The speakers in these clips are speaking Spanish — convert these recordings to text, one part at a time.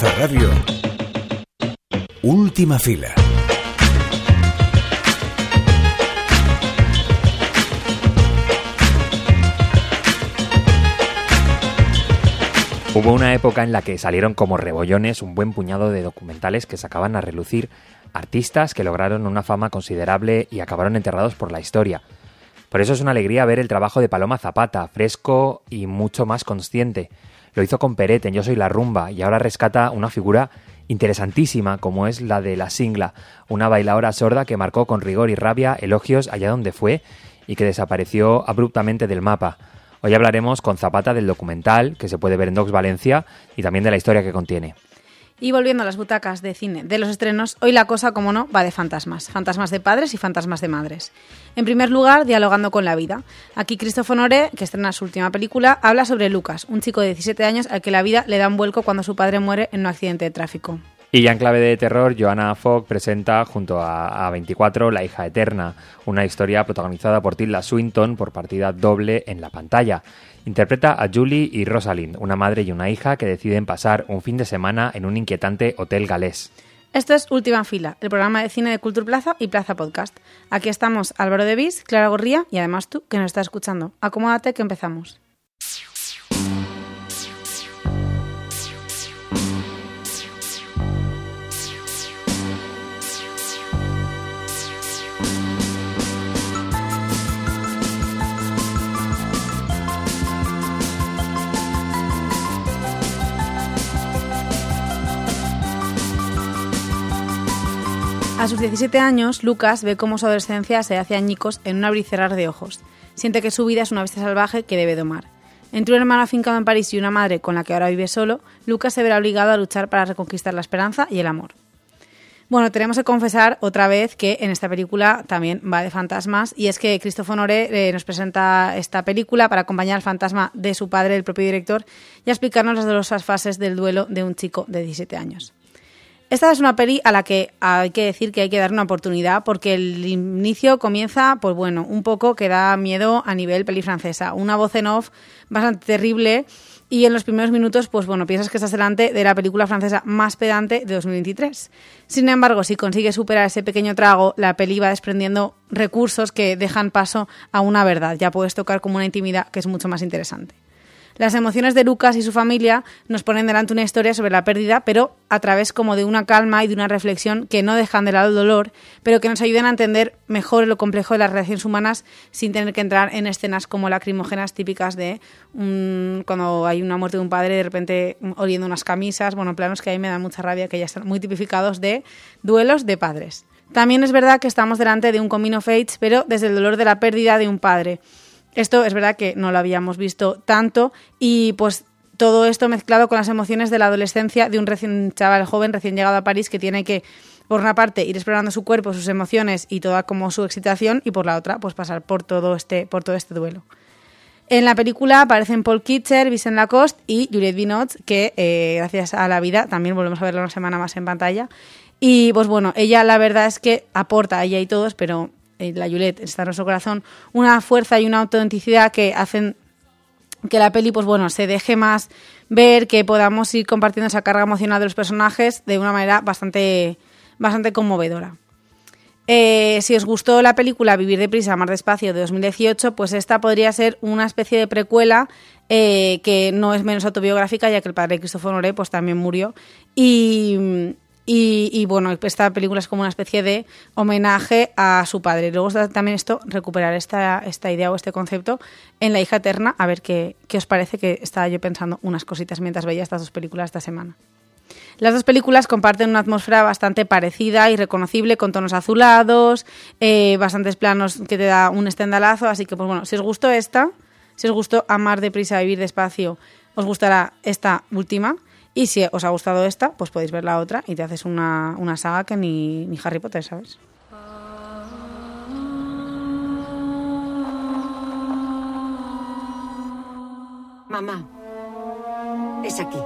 Radio. Última fila. Hubo una época en la que salieron como rebollones un buen puñado de documentales que sacaban a relucir artistas que lograron una fama considerable y acabaron enterrados por la historia. Por eso es una alegría ver el trabajo de Paloma Zapata, fresco y mucho más consciente. Lo hizo con Peret en Yo Soy la Rumba y ahora rescata una figura interesantísima como es la de la Singla, una bailadora sorda que marcó con rigor y rabia elogios allá donde fue y que desapareció abruptamente del mapa. Hoy hablaremos con Zapata del documental que se puede ver en Docs Valencia y también de la historia que contiene. Y volviendo a las butacas de cine de los estrenos, hoy la cosa, como no, va de fantasmas. Fantasmas de padres y fantasmas de madres. En primer lugar, dialogando con la vida. Aquí Christophe Honoré, que estrena su última película, habla sobre Lucas, un chico de 17 años al que la vida le da un vuelco cuando su padre muere en un accidente de tráfico. Y ya en clave de terror, Joanna Fogg presenta junto a, a 24 La hija eterna, una historia protagonizada por Tilda Swinton por partida doble en la pantalla. Interpreta a Julie y Rosalind, una madre y una hija que deciden pasar un fin de semana en un inquietante hotel galés. Esto es Última Fila, el programa de cine de Cultura Plaza y Plaza Podcast. Aquí estamos Álvaro de Vis, Clara Gorría y además tú que nos estás escuchando. Acomódate que empezamos. A sus 17 años, Lucas ve cómo su adolescencia se hace añicos en un abrir de ojos. Siente que su vida es una bestia salvaje que debe domar. Entre un hermano afincado en París y una madre con la que ahora vive solo, Lucas se verá obligado a luchar para reconquistar la esperanza y el amor. Bueno, tenemos que confesar otra vez que en esta película también va de fantasmas y es que Christophe Honoré eh, nos presenta esta película para acompañar al fantasma de su padre, el propio director, y explicarnos las dolorosas fases del duelo de un chico de 17 años. Esta es una peli a la que hay que decir que hay que dar una oportunidad porque el inicio comienza, pues bueno, un poco que da miedo a nivel peli francesa. Una voz en off bastante terrible y en los primeros minutos, pues bueno, piensas que estás delante de la película francesa más pedante de 2023. Sin embargo, si consigues superar ese pequeño trago, la peli va desprendiendo recursos que dejan paso a una verdad. Ya puedes tocar como una intimidad que es mucho más interesante. Las emociones de Lucas y su familia nos ponen delante una historia sobre la pérdida, pero a través como de una calma y de una reflexión que no dejan de lado el dolor, pero que nos ayudan a entender mejor lo complejo de las relaciones humanas sin tener que entrar en escenas como lacrimógenas típicas de cuando hay una muerte de un padre de repente oliendo unas camisas, bueno, planos que a mí me dan mucha rabia que ya están muy tipificados de duelos de padres. También es verdad que estamos delante de un coming of age, pero desde el dolor de la pérdida de un padre. Esto es verdad que no lo habíamos visto tanto y pues todo esto mezclado con las emociones de la adolescencia de un recién chaval joven recién llegado a París que tiene que por una parte ir explorando su cuerpo, sus emociones y toda como su excitación y por la otra pues pasar por todo este por todo este duelo. En la película aparecen Paul Kitcher, Vincent Lacoste y Juliette Binoche, que eh, gracias a la vida también volvemos a verla una semana más en pantalla. Y pues bueno, ella la verdad es que aporta, ella y todos, pero la Juliette está en nuestro corazón, una fuerza y una autenticidad que hacen que la peli, pues bueno, se deje más ver, que podamos ir compartiendo esa carga emocional de los personajes de una manera bastante, bastante conmovedora. Eh, si os gustó la película Vivir deprisa, más despacio de 2018, pues esta podría ser una especie de precuela eh, que no es menos autobiográfica, ya que el padre Christopher Noré pues también murió. Y, y, bueno, esta película es como una especie de homenaje a su padre. Luego también esto, recuperar esta, esta idea o este concepto en La hija eterna, a ver qué, qué os parece, que estaba yo pensando unas cositas mientras veía estas dos películas esta semana. Las dos películas comparten una atmósfera bastante parecida y reconocible, con tonos azulados, eh, bastantes planos que te da un estendalazo, así que pues bueno, si os gustó esta, si os gustó Amar deprisa, vivir despacio, os gustará esta última. Y si os ha gustado esta, pues podéis ver la otra y te haces una, una saga que ni, ni Harry Potter, ¿sabes? Mamá, es aquí.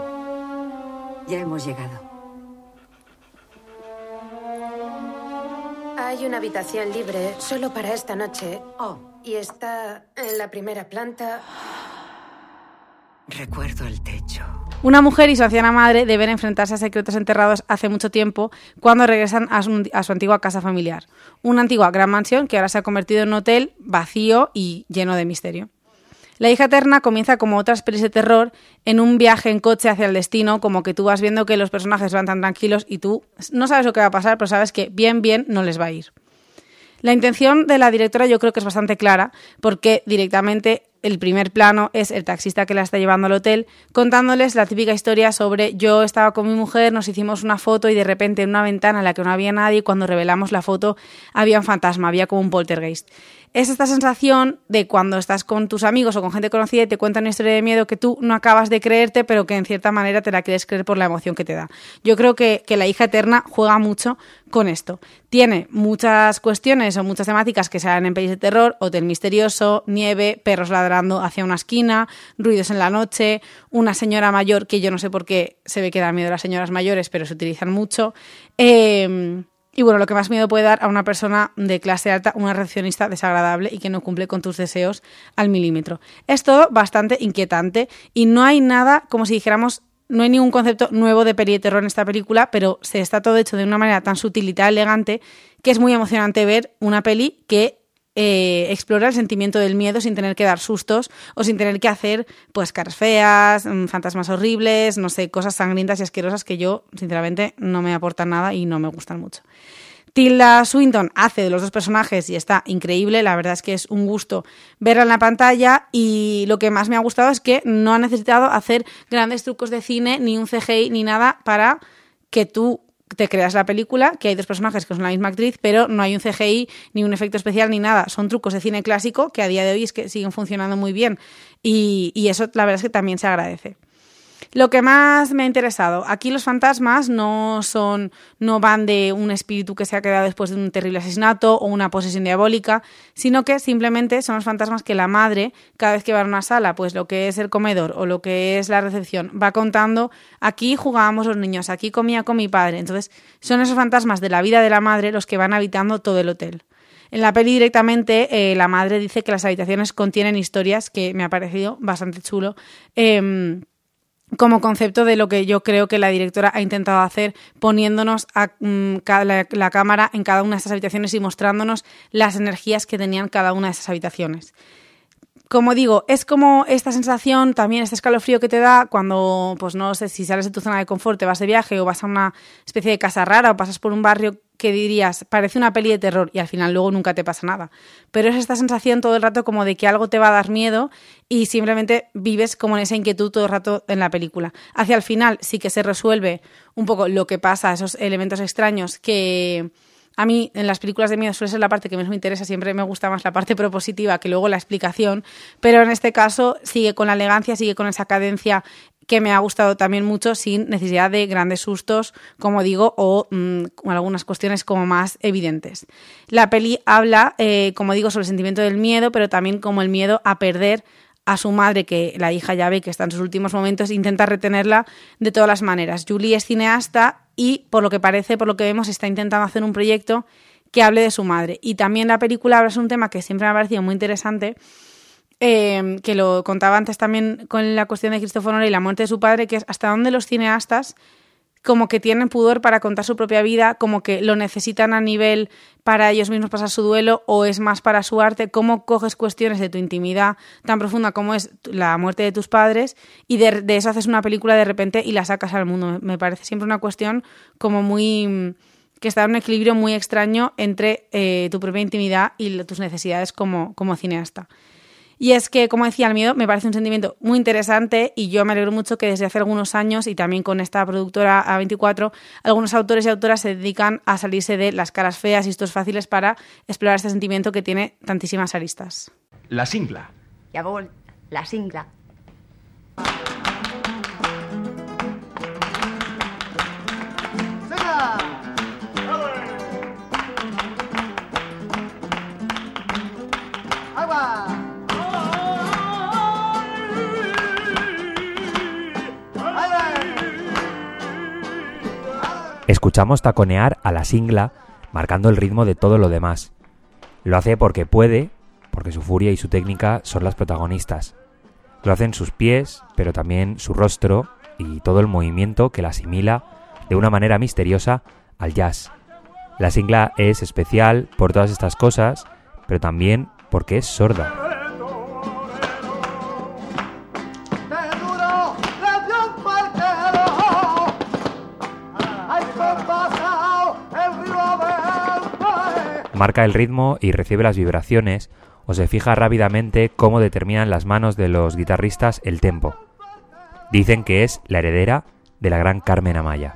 Ya hemos llegado. Hay una habitación libre solo para esta noche. Oh, Y está en la primera planta. Recuerdo el techo. Una mujer y su anciana madre deben enfrentarse a secretos enterrados hace mucho tiempo cuando regresan a su, antigua casa familiar. Una antigua gran mansión que ahora se ha convertido en un hotel vacío y lleno de misterio. La hija eterna comienza como otras pelis de terror en un viaje en coche hacia el destino, como que tú vas viendo que los personajes van tan tranquilos y tú no sabes lo que va a pasar, pero sabes que bien, bien no les va a ir. La intención de la directora yo creo que es bastante clara, porque directamente el primer plano es el taxista que la está llevando al hotel, contándoles la típica historia sobre yo estaba con mi mujer, nos hicimos una foto y de repente en una ventana en la que no había nadie, cuando revelamos la foto había un fantasma, había como un poltergeist es esta sensación de cuando estás con tus amigos o con gente conocida y te cuentan una historia de miedo que tú no acabas de creerte, pero que en cierta manera te la quieres creer por la emoción que te da. Yo creo que, La hija eterna juega mucho con esto. Tiene muchas cuestiones o muchas temáticas que dan en pelis de terror, hotel misterioso, nieve, perros hacia una esquina, ruidos en la noche, una señora mayor, que yo no sé por qué se ve que da miedo a las señoras mayores, pero se utilizan mucho. Eh, y bueno, lo que más miedo puede dar a una persona de clase alta, una recepcionista desagradable y que no cumple con tus deseos al milímetro. Es todo bastante inquietante y no hay nada, como si dijéramos, no hay ningún concepto nuevo de peli de terror en esta película, pero se está todo hecho de una manera tan sutil y tan elegante que es muy emocionante ver una peli que eh, explora el sentimiento del miedo sin tener que dar sustos o sin tener que hacer pues caras feas, mm, fantasmas horribles, no sé, cosas sangrientas y asquerosas que yo sinceramente no me aportan nada y no me gustan mucho. Tilda Swinton hace de los dos personajes y está increíble, la verdad es que es un gusto verla en la pantalla y lo que más me ha gustado es que no ha necesitado hacer grandes trucos de cine, ni un CGI, ni nada para que tú te creas la película, que hay dos personajes que son la misma actriz, pero no hay un CGI, ni un efecto especial, ni nada. Son trucos de cine clásico que a día de hoy es que siguen funcionando muy bien. Y, y eso la verdad es que también se agradece. Lo que más me ha interesado, aquí los fantasmas no son, no van de un espíritu que se ha quedado después de un terrible asesinato o una posesión diabólica, sino que simplemente son los fantasmas que la madre, cada vez que va a una sala, pues lo que es el comedor o lo que es la recepción, va contando, aquí jugábamos los niños, aquí comía con mi padre. Entonces, son esos fantasmas de la vida de la madre los que van habitando todo el hotel. En la peli directamente eh, la madre dice que las habitaciones contienen historias que me ha parecido bastante chulo. Em, como concepto de lo que yo creo que la directora ha intentado hacer, poniéndonos a, mm, la, cámara en cada una de esas habitaciones y mostrándonos las energías que tenían cada una de esas habitaciones. Como digo, es como esta sensación, también este escalofrío que te da cuando, pues no sé, si sales de tu zona de confort, vas de viaje o vas a una especie de casa rara o pasas por un barrio que dirías, parece una peli de terror y al final luego nunca te pasa nada. Pero es esta sensación todo el rato como de que algo te va a dar miedo y simplemente vives como en esa inquietud todo el rato en la película. Hacia el final sí que se resuelve un poco lo que pasa, esos elementos extraños que a mí en las películas de miedo suele ser la parte que menos me interesa, siempre me gusta más la parte propositiva que luego la explicación, pero en este caso sigue con la elegancia, sigue con esa cadencia que me ha gustado también mucho sin necesidad de grandes sustos, como digo, o mm, algunas cuestiones como más evidentes. La peli habla, eh, como digo, sobre el sentimiento del miedo, pero también como el miedo a perder a su madre, que la hija ya ve que está en sus últimos momentos, intenta retenerla de todas las maneras. Julie es cineasta y, por lo que parece, por lo que vemos, está intentando hacer un proyecto que hable de su madre. Y también la película habla de un tema que siempre me ha parecido muy interesante, Em, que lo contaba antes también con la cuestión de Nolan y la muerte de su padre, que es hasta dónde los cineastas como que tienen pudor para contar su propia vida, como que lo necesitan a nivel para ellos mismos pasar su duelo o es más para su arte, cómo coges cuestiones de tu intimidad tan profunda como es la muerte de tus padres y de, eso haces una película de repente y la sacas al mundo. Me parece siempre una cuestión como muy que está en un equilibrio muy extraño entre eh, tu propia intimidad y tus necesidades como, como cineasta. Y es que, como decía, el miedo me parece un sentimiento muy interesante y yo me alegro mucho que desde hace algunos años y también con esta productora A24, algunos autores y autoras se dedican a salirse de las caras feas y estos fáciles para explorar este sentimiento que tiene tantísimas aristas. La singla. Ya vol, la singla. Escuchamos taconear a la singla, marcando el ritmo de todo lo demás. Lo hace porque puede, porque su furia y su técnica son las protagonistas. Lo hacen sus pies, pero también su rostro y todo el movimiento que la asimila de una manera misteriosa al jazz. La singla es especial por todas estas cosas, pero también porque es sorda. Marca el ritmo y recibe las vibraciones, o se fija rápidamente cómo determinan las manos de los guitarristas el tempo. Dicen que es la heredera de la gran Carmen Amaya.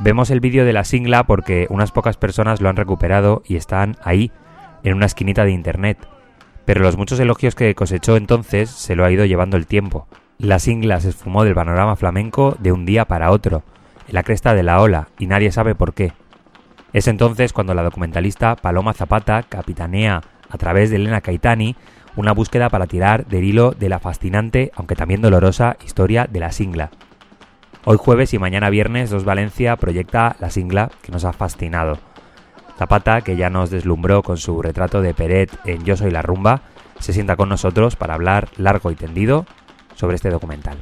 Vemos el vídeo de la singla porque unas pocas personas lo han recuperado y están ahí, en una esquinita de internet. Pero los muchos elogios que cosechó entonces se lo ha ido llevando el tiempo. La singla se esfumó del panorama flamenco de un día para otro, en la cresta de la ola, y nadie sabe por qué. Es entonces cuando la documentalista Paloma Zapata capitanea, a través de Elena Caitani, una búsqueda para tirar del hilo de la fascinante, aunque también dolorosa, historia de la singla. Hoy jueves y mañana viernes Dos Valencia proyecta la singla que nos ha fascinado. Zapata, que ya nos deslumbró con su retrato de Peret en Yo soy la rumba, se sienta con nosotros para hablar largo y tendido sobre este documental.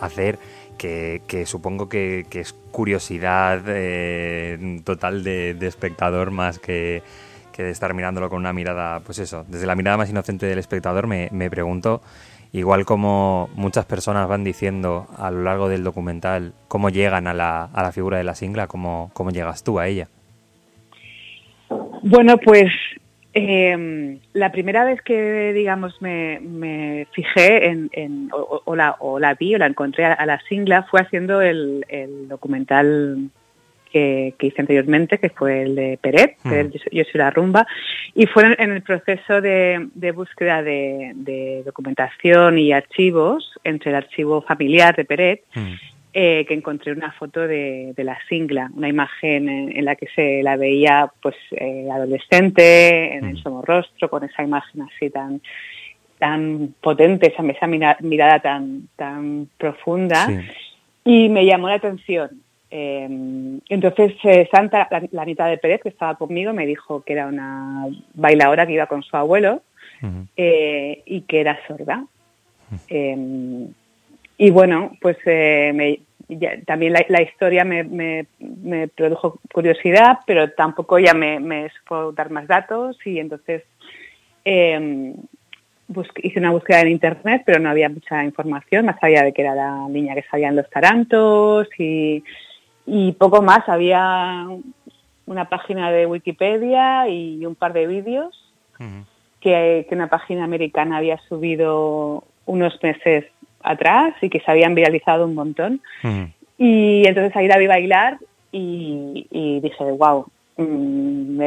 Hacer, que, supongo que, es curiosidad eh, total de, espectador más que, de estar mirándolo con una mirada, pues eso, desde la mirada más inocente del espectador me, pregunto, igual como muchas personas van diciendo a lo largo del documental cómo llegan a la, a la figura de la singla, cómo, cómo llegas tú a ella. Bueno, pues eh, la primera vez que, digamos, me, fijé en, o, la, o, la, vi o la encontré a, la singla fue haciendo el, documental que, hice anteriormente, que fue el de Peret, mm. yo, soy la rumba, y fue en, el proceso de, búsqueda de, documentación y archivos entre el archivo familiar de Peret mm. Eh, que encontré una foto de, la singla, una imagen en, la que se la veía pues eh, adolescente, en el mm. somorrostro, con esa imagen así tan tan potente, esa, esa mirada tan, tan profunda, y me llamó la atención. Eh, entonces Santa, la, mitad de Pérez, que estaba conmigo, me dijo que era una bailadora que iba con su abuelo y que era sorda. y bueno, pues me, también la, historia me, produjo curiosidad, pero tampoco ya me, me supo dar más datos y entonces em, hice una búsqueda en internet, pero no había mucha información, más allá de que era la niña que salía en los tarantos y, poco más. Había una página de Wikipedia y un par de vídeos que, que una página americana había subido unos meses atrás y que se habían viralizado un montón. Y entonces ahí la vi bailar y, dije, wow, mm,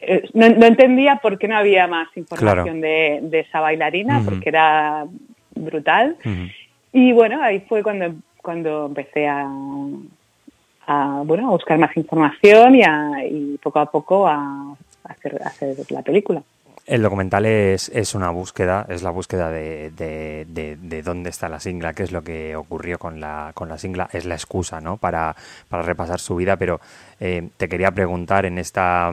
eh, no, entendía por qué no había más información de, esa bailarina, porque era brutal. Y bueno, ahí fue cuando, cuando empecé a, bueno, a buscar más información y, y poco a poco a hacer, a hacer la película. El documental es, es, una búsqueda, es la búsqueda de, de, dónde está la singla, qué es lo que ocurrió con la, con la singla, es la excusa ¿no? para, para repasar su vida, pero eh, te quería preguntar en esta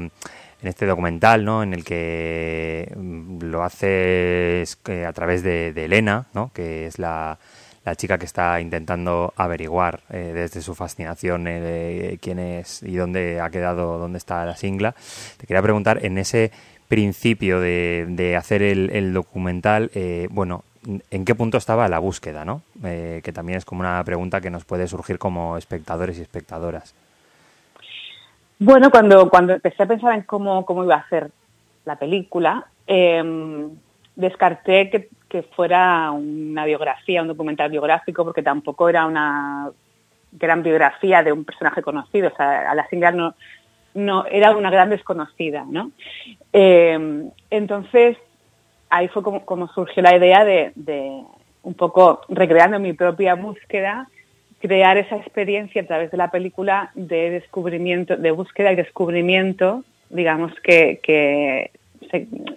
en este documental, ¿no? En el que mm, lo haces eh, a través de, Elena, ¿no? Que es la, la chica que está intentando averiguar eh, desde su fascinación de quién es y dónde ha quedado, dónde está la singla. Te quería preguntar, en ese principio de, hacer el, documental, bueno, ¿en qué punto estaba la búsqueda, no? que también es como una pregunta que nos puede surgir como espectadores y espectadoras. Bueno, cuando, cuando empecé a pensar en cómo, cómo iba a ser la película, eh, descarté que, fuera una biografía, un documental biográfico, porque tampoco era una gran biografía de un personaje conocido. O sea, a la Singlar no, no era una gran desconocida, ¿no? Eh, entonces, ahí fue como, como, surgió la idea de, un poco recreando mi propia búsqueda crear esa experiencia a través de la película de descubrimiento, de búsqueda y descubrimiento, digamos que, que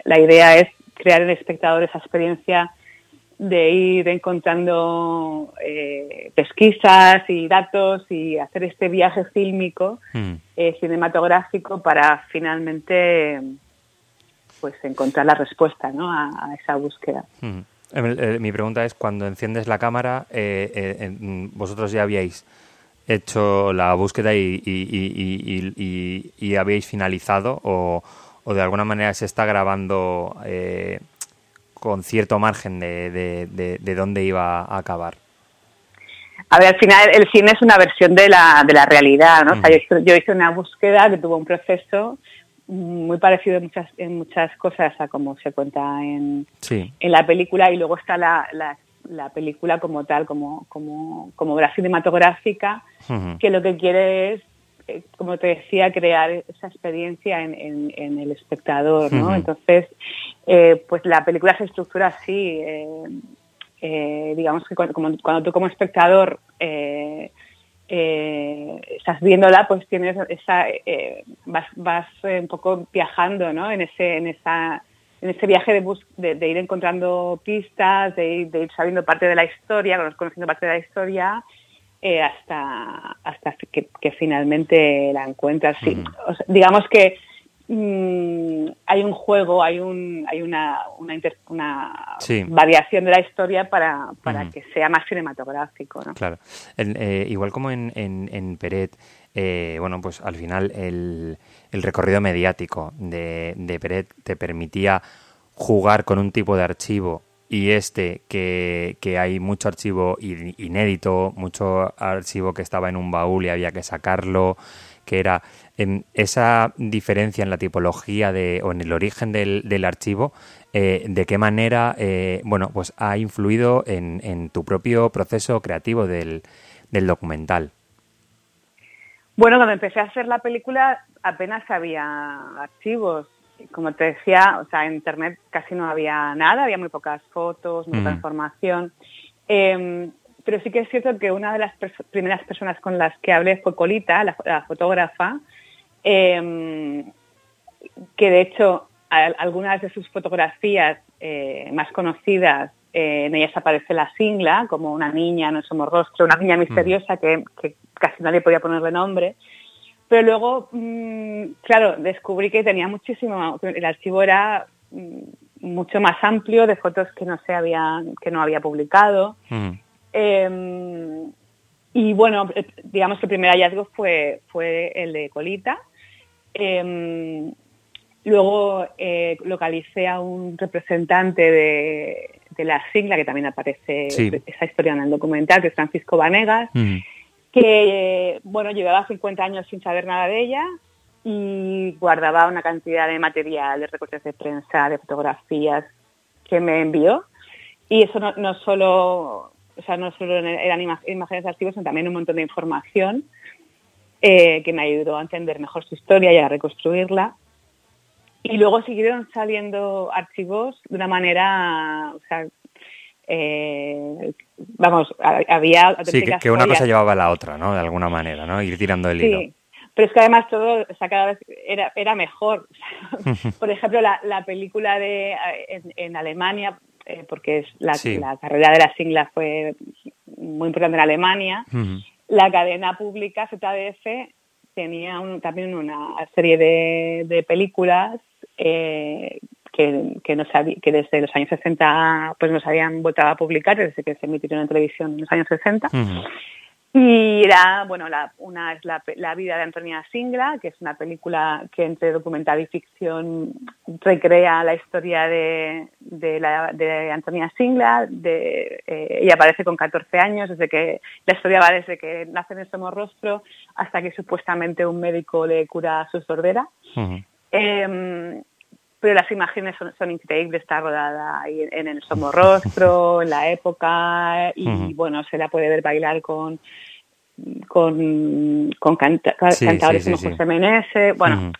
la idea es crear en el espectador esa experiencia de ir encontrando eh, pesquisas y datos y hacer este viaje fílmico, mm. eh, cinematográfico, para finalmente pues encontrar la respuesta ¿no? a, a esa búsqueda. Mm. Eh, mi pregunta es, cuando enciendes la cámara, eh, eh, vosotros ya habíais hecho la búsqueda y, y, habíais finalizado o, de alguna manera se está grabando con cierto margen de, de, dónde iba a acabar. A ver, al final el cine es una versión de la, de la realidad, ¿no? o sea, yo, yo, hice una búsqueda que tuvo un proceso muy parecido en muchas, en muchas cosas a como se cuenta en, en la película y luego está la, la, la película como tal, como, como, como obra cinematográfica, que lo que quiere es, eh, como te decía, crear esa experiencia en, en, en el espectador, ¿no? Entonces, eh, pues la película se estructura así, eh, digamos que cuando, cuando, tú como espectador estás viéndola, pues tienes esa, vas, vas un poco viajando, ¿no? En ese, en esa, en ese viaje de, bus de, de ir encontrando pistas, de ir, de ir, sabiendo parte de la historia, conociendo parte de la historia, eh, hasta, hasta que, que, finalmente la encuentras. Sí. Mm. O sea, digamos que Mm, hay un juego, hay un hay una una, inter, una sí. variación de la historia para, para mm. que sea más cinematográfico, ¿no? Claro. El, eh, igual como en, en, en Peret, eh, bueno, pues al final el, el recorrido mediático de, de Peret te permitía jugar con un tipo de archivo y este que, que, hay mucho archivo inédito, mucho archivo que estaba en un baúl y había que sacarlo, que era esa diferencia en la tipología de, o en el origen del, del archivo, eh, de qué manera eh, bueno, pues ha influido en, en, tu propio proceso creativo del, del documental. Bueno, cuando empecé a hacer la película apenas había archivos. Como te decía, o sea, en Internet casi no había nada, había muy pocas fotos, muy poca mm. información. Eh, pero sí que es cierto que una de las primeras personas con las que hablé fue Colita, la, la fotógrafa, eh, que de hecho a, algunas de sus fotografías eh, más conocidas, eh, en ellas aparece la singla, como una niña, no somos rostro, una niña misteriosa que, que casi nadie podía ponerle nombre. Pero luego, mmm, claro, descubrí que tenía muchísimo, el archivo era mmm, mucho más amplio de fotos que no se habían, que no había publicado. Mm. Eh, y bueno, digamos que el primer hallazgo fue, fue el de Colita. Eh, luego eh, localicé a un representante de, de, la sigla, que también aparece sí. esa historia en el documental, que es Francisco Vanegas, mm. Que bueno, llevaba 50 años sin saber nada de ella y guardaba una cantidad de material, de recortes de prensa, de fotografías que me envió. Y eso no, solo o sea, no solo eran imágenes de archivos, sino también un montón de información eh, que me ayudó a entender mejor su historia y a reconstruirla. Y luego siguieron saliendo archivos de una manera, o sea, eh, vamos, había... Sí, que, que, una cosa llevaba a la otra, ¿no? De alguna manera, ¿no? Ir tirando el sí. hilo. Pero es que además todo, o sea, cada vez era, era mejor. Por ejemplo, la, la película de en, en Alemania, eh, porque es la, sí. la, carrera de la Singla fue muy importante en Alemania. Uh -huh. La cadena pública ZDF tenía un, también una serie de, de películas eh, que, que, no que desde los años 60 pues nos habían vuelto a publicar, desde que se emitieron en televisión en los años 60. Y era, bueno, la, una es la, la, vida de Antonia Singla, que es una película que entre documental y ficción recrea la historia de, de, la, de Antonia Singla. De, eh, ella aparece con 14 años, desde que la historia va desde que nace en el somorrostro hasta que supuestamente un médico le cura su sordera. eh, pero las imágenes son, son increíbles, está rodada ahí en, el somorrostro, en la época, y bueno, se la puede ver bailar con con, con canta, sí, cantadores sí, sí, como José Meneses, bueno.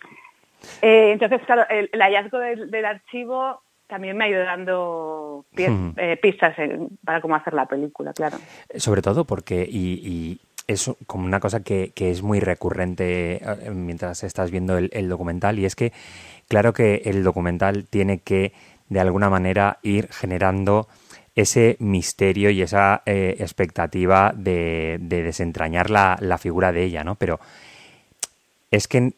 Eh, entonces, claro, el, el hallazgo del, del, archivo también me ha ido dando pie, eh, pistas en, para cómo hacer la película, claro. Sobre todo porque, y, y es como una cosa que, que, es muy recurrente eh, mientras estás viendo el, el documental, y es que claro que el documental tiene que, de alguna manera, ir generando ese misterio y esa eh, expectativa de, de desentrañar la, figura de ella, ¿no? Pero es que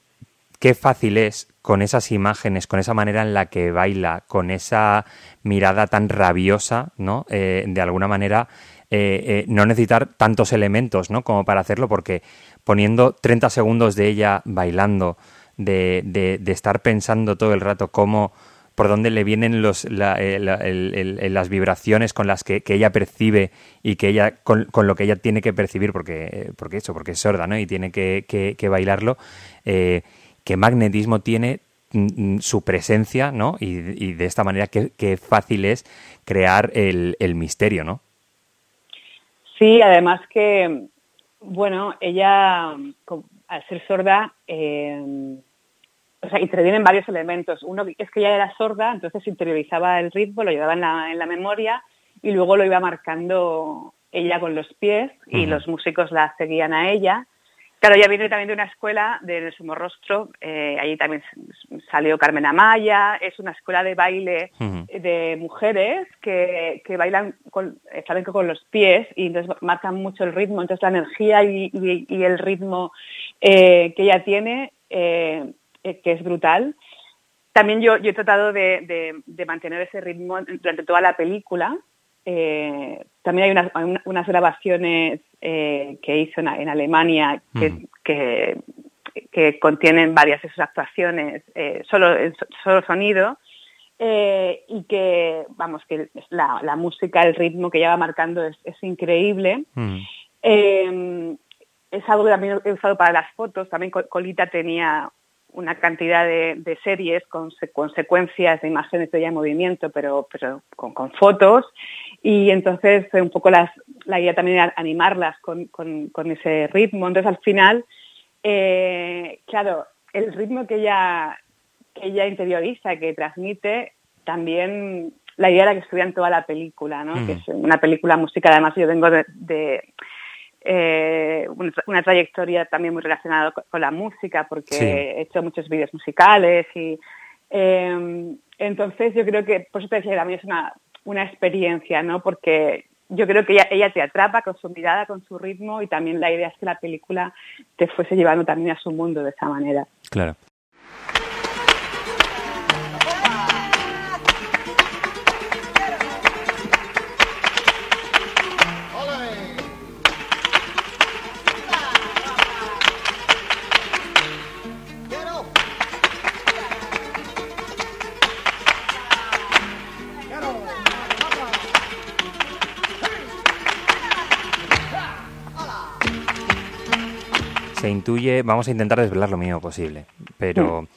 qué fácil es con esas imágenes, con esa manera en la que baila, con esa mirada tan rabiosa, ¿no? Eh, de alguna manera, eh, no necesitar tantos elementos, ¿no? Como para hacerlo, porque poniendo 30 segundos de ella bailando, de, de, de estar pensando todo el rato cómo por dónde le vienen los, la, eh, las vibraciones con las que, ella percibe y que ella con, con, lo que ella tiene que percibir porque porque eso porque es sorda no y tiene que, que, que bailarlo eh, qué magnetismo tiene mm, su presencia no y, de esta manera qué, fácil es crear el, el misterio no sí además que bueno ella al ser sorda eh, o sea, intervienen varios elementos. Uno es que ella era sorda, entonces interiorizaba el ritmo, lo llevaba en la, en la memoria y luego lo iba marcando ella con los pies y uh -huh. los músicos la seguían a ella. Claro, ella viene también de una escuela de Somorrostro, eh, allí también salió Carmen Amaya, es una escuela de baile uh -huh. de mujeres que, que bailan con, saben que con los pies y entonces marcan mucho el ritmo, entonces la energía y, y, y el ritmo eh, que ella tiene eh, eh, que es brutal. También yo, yo he tratado de, de, de, mantener ese ritmo durante toda la película. Eh, también hay unas, unas grabaciones eh, que hizo en, en Alemania que, mm. que, que, contienen varias de sus actuaciones, eh, solo, solo sonido, eh, y que, vamos, que la, la, música, el ritmo que ella va marcando es, es increíble. Mm. es algo que también he usado para las fotos. También Colita tenía una cantidad de, de series con, con, secuencias de imágenes de en movimiento, pero, pero con, con, fotos. Y entonces un poco las, la idea también era animarlas con, con, con ese ritmo. Entonces al final, eh, claro, el ritmo que ella, que ella interioriza, que transmite, también la idea era que estudian toda la película, ¿no? Mm. Que es una película musical, además yo vengo de, de eh, una trayectoria también muy relacionada con la música, porque sí. he hecho muchos vídeos musicales y eh, entonces yo creo que, por eso te decía, también es una, una experiencia, ¿no? Porque yo creo que ella, ella te atrapa con su mirada, con su ritmo y también la idea es que la película te fuese llevando también a su mundo de esa manera. Claro. Intuye, vamos a intentar desvelar lo mínimo posible, pero mm.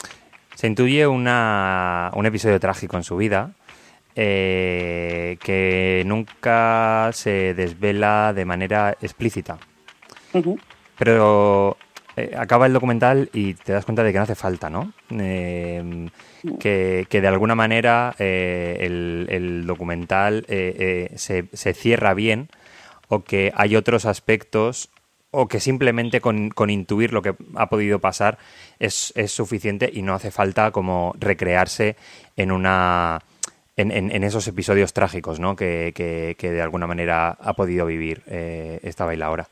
se intuye una, un episodio trágico en su vida eh, que nunca se desvela de manera explícita. Uh -huh. Pero eh, acaba el documental y te das cuenta de que no hace falta, ¿no? Eh, que, que, de alguna manera el, el, documental se, se cierra bien o que hay otros aspectos o que simplemente con, con, intuir lo que ha podido pasar es, es, suficiente y no hace falta como recrearse en una en, en, en esos episodios trágicos ¿no? que, que, que, de alguna manera ha podido vivir eh, esta bailaora.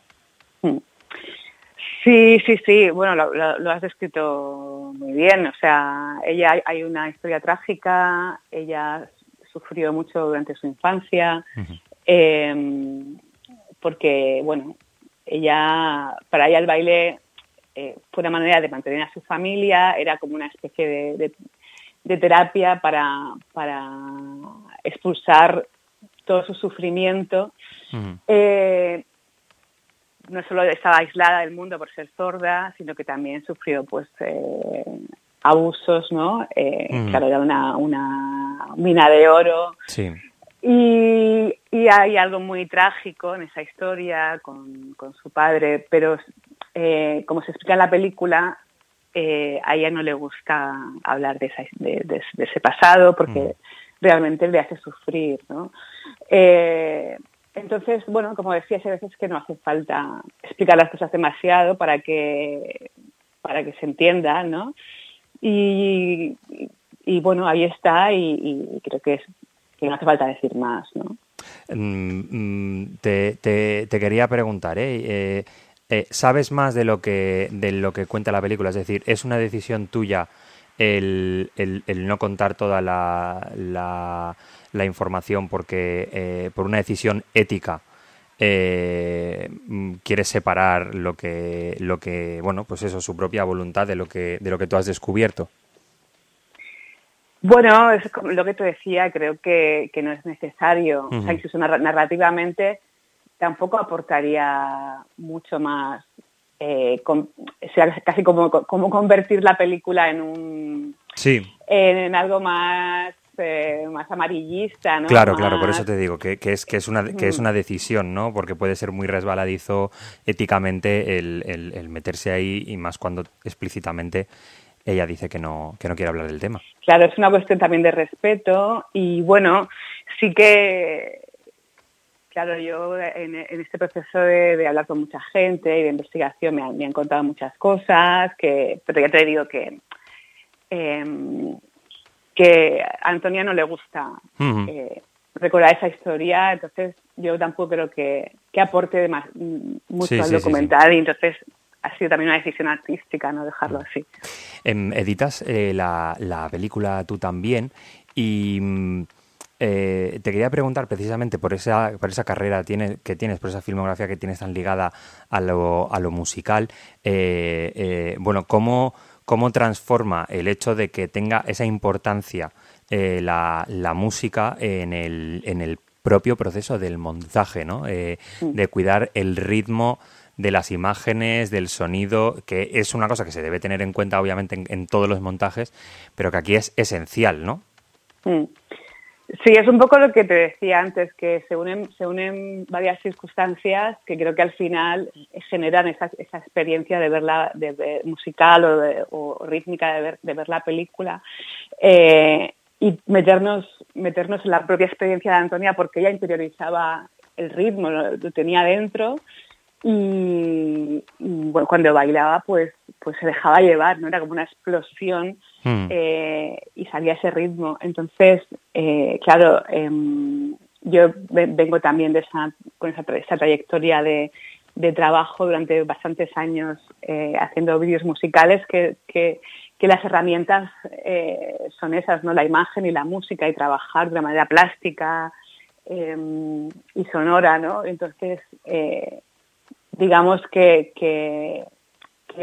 Sí, sí, sí. Bueno, lo, lo, lo has descrito muy bien. O sea, ella hay una historia trágica, ella sufrió mucho durante su infancia, em, porque, bueno, ella, para ella el baile eh, fue una manera de mantener a su familia, era como una especie de, terapia para, para expulsar todo su sufrimiento. Eh, no solo estaba aislada del mundo por ser sorda, sino que también sufrió pues eh, abusos, ¿no? Claro, era una, una mina de oro. Sí. Y, hay algo muy trágico en esa historia con, su padre, pero eh, como se explica en la película, eh, a ella no le gusta hablar de, de, ese pasado porque mm. realmente le hace sufrir, ¿no? Eh, entonces, bueno, como decía, hay veces que no hace falta explicar las cosas demasiado para que para que se entienda, ¿no? Y, bueno, ahí está y creo que es que no hace falta decir más, ¿no? Mm, mm, te, quería preguntar, ¿eh? ¿eh? Eh, sabes más de lo que de lo que cuenta la película? Es decir, ¿es una decisión tuya el, no contar toda la, la, información porque eh, por una decisión ética mm, quieres separar lo que lo que bueno pues eso su propia voluntad de lo que de lo que tú has descubierto? Bueno, es lo que te decía, creo que, no es necesario. O sea, incluso narrativamente tampoco aportaría mucho más. Eh, sea, casi como, como convertir la película en un. Sí. En, algo más eh, más amarillista, ¿no? Claro, claro, por eso te digo que, es que es una que es una decisión, ¿no? Porque puede ser muy resbaladizo éticamente el, el meterse ahí y más cuando explícitamente ella dice que no, que no quiere hablar del tema. Claro, es una cuestión también de respeto y bueno, sí que, claro, yo en, este proceso de, hablar con mucha gente y de investigación me han, contado muchas cosas, que, pero ya te digo que, em, que a Antonia no le gusta eh, recordar esa historia, entonces yo tampoco creo que, que aporte más, mucho al documental y entonces ha sido también una decisión artística no dejarlo así. Em, editas eh, la, la, película tú también y mm, eh, te quería preguntar precisamente por esa, por esa carrera tiene, que tienes, por esa filmografía que tienes tan ligada a lo, a lo musical, eh, bueno, ¿cómo, ¿cómo transforma el hecho de que tenga esa importancia la, la, música en el, en el propio proceso del montaje, ¿no? De cuidar el ritmo de las imágenes, del sonido, que es una cosa que se debe tener en cuenta obviamente en, todos los montajes, pero que aquí es esencial, ¿no? Mm. Sí, es un poco lo que te decía antes, que se unen, se unen varias circunstancias que creo que al final generan esa, esa experiencia de verla de musical o, rítmica de ver, de ver la película eh, y meternos, meternos en la propia experiencia de Antonia porque ella interiorizaba el ritmo, lo tenía dentro y, bueno, cuando bailaba pues pues se dejaba llevar, ¿no? Era como una explosión hmm. eh, y salía ese ritmo. Entonces, eh, claro, em, yo vengo también de esa, con esa, trayectoria de, trabajo durante bastantes años eh, haciendo vídeos musicales que, que, las herramientas son esas, ¿no? La imagen y la música y trabajar de una manera plástica em, y sonora, ¿no? Entonces, digamos que, que,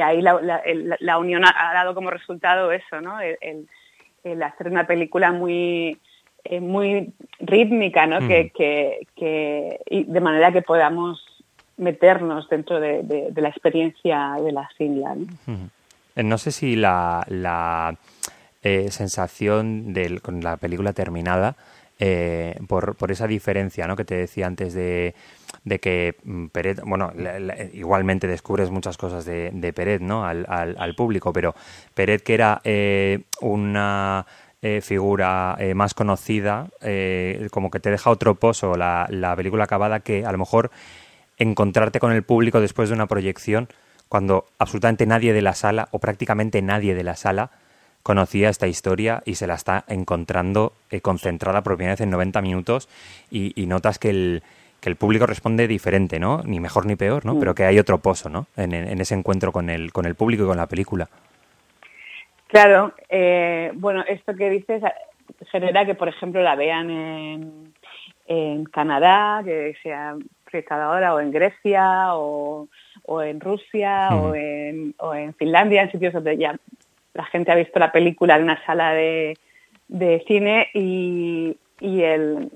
ahí la, unión ha, dado como resultado eso, ¿no? El, hacer una película muy eh, muy rítmica, ¿no? Que, que, y de manera que podamos meternos dentro de, la experiencia de la singla. ¿no? Eh, sé si la, la eh, sensación del, con la película terminada eh, por, esa diferencia ¿no? que te decía antes de, que mm, Peret, bueno, igualmente descubres muchas cosas de, de Peret ¿no? al, público, pero Peret que era eh, una eh, figura más conocida, como que te deja otro pozo la película acabada que a lo mejor encontrarte con el público después de una proyección cuando absolutamente nadie de la sala o prácticamente nadie de la sala conocía esta historia y se la está encontrando eh, concentrada por primera vez en 90 minutos y, notas que el, que el público responde diferente, ¿no? Ni mejor ni peor, ¿no? Mm. Pero que hay otro pozo, ¿no? En, ese encuentro con el, con el público y con la película. Claro, eh, bueno, esto que dices genera que, por ejemplo, la vean en, en Canadá, que sea proyectada ahora, o en Grecia, o, o en Rusia, o, en, o en Finlandia, en sitios donde ya la gente ha visto la película en una sala de, de cine y, y el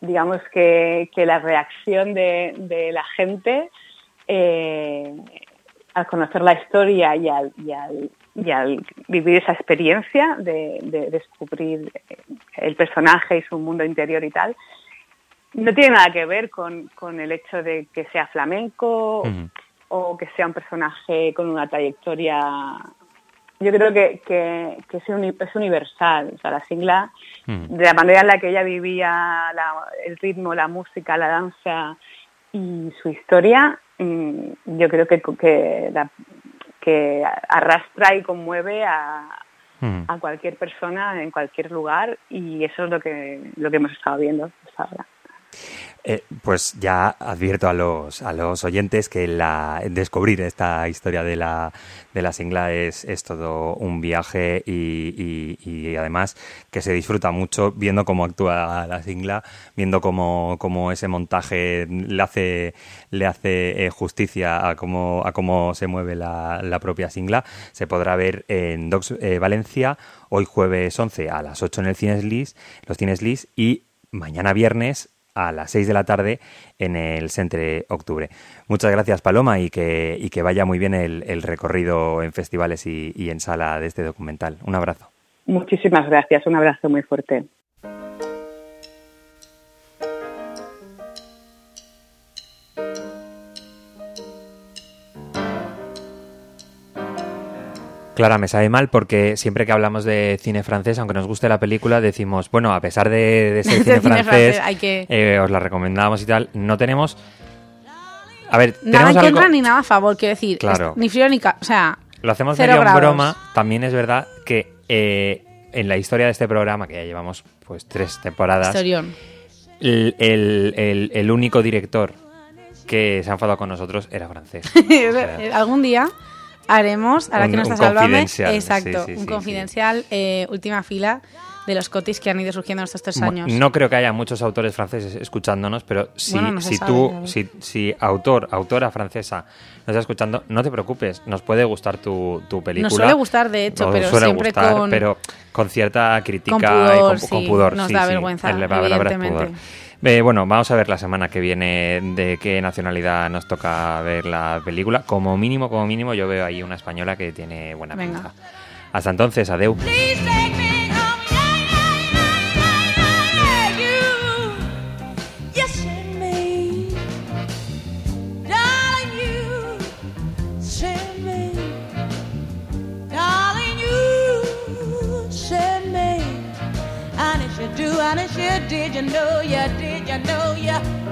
digamos que, que la reacción de, de la gente eh, al conocer la historia y al, y al, y al vivir esa experiencia de, de, descubrir el personaje y su mundo interior y tal, no tiene nada que ver con, con el hecho de que sea flamenco o que sea un personaje con una trayectoria. Yo creo que, que, que es, uni- es universal. O sea, la singla, Ujú. de la manera en la que ella vivía la- el ritmo, la música, la danza y su historia, mm, yo creo que, que, la- que arrastra y conmueve a, Ujú. a cualquier persona en cualquier lugar y eso es lo que, lo que hemos estado viendo hasta ahora. Eh, pues ya advierto a los, a los oyentes que la, descubrir esta historia de la, de la singla es, es todo un viaje y, y- además que se disfruta mucho viendo cómo actúa la singla, viendo cómo, cómo ese montaje le hace, le hace eh, justicia a cómo, a cómo se mueve la, la propia singla. Se podrá ver en Docs eh, Valencia hoy jueves 11 a las 8 en el Cines Lis, los Cines Lis y mañana viernes a las 6 de la tarde en el Centre Octubre. Muchas gracias, Paloma, y que, y que vaya muy bien el, el recorrido en festivales y, y en sala de este documental. Un abrazo. Muchísimas gracias, un abrazo muy fuerte. Clara, me sabe mal porque siempre que hablamos de cine francés, aunque nos guste la película, decimos, bueno, a pesar de, de ser cine francés, francés, hay que- eh, os la recomendamos y tal. No tenemos... A ver, Nada en contra algo... ni nada a favor, quiero decir. Claro. es- ni frío ni ca- O sea, Lo hacemos medio en broma. También es verdad que eh, en la historia de este programa, que ya llevamos pues tres temporadas, historión. el, el- el- el único director que se ha enfadado con nosotros era francés. Algún día haremos, ahora Un- que no está Sálvame, exacto, sí, sí, un sí, confidencial, eh, última fila de los cotis que han ido surgiendo en estos tres años. No creo que haya muchos autores franceses escuchándonos, pero si, Bueno, no si sabe, tú, si, si autor, autora francesa nos está escuchando, no te preocupes, nos puede gustar tu, tu película. Nos suele gustar, de hecho, Nos pero suele siempre gustar, con- pero con cierta crítica con y pudor, con, sí, con pudor. nos da vergüenza, evidentemente. Eh, bueno, vamos a ver la semana que viene de qué nacionalidad nos toca ver la película. Como mínimo, como mínimo, yo veo ahí una española que tiene buena Venga. pinta. Hasta entonces, adeu. Did, you know, you did, you know, you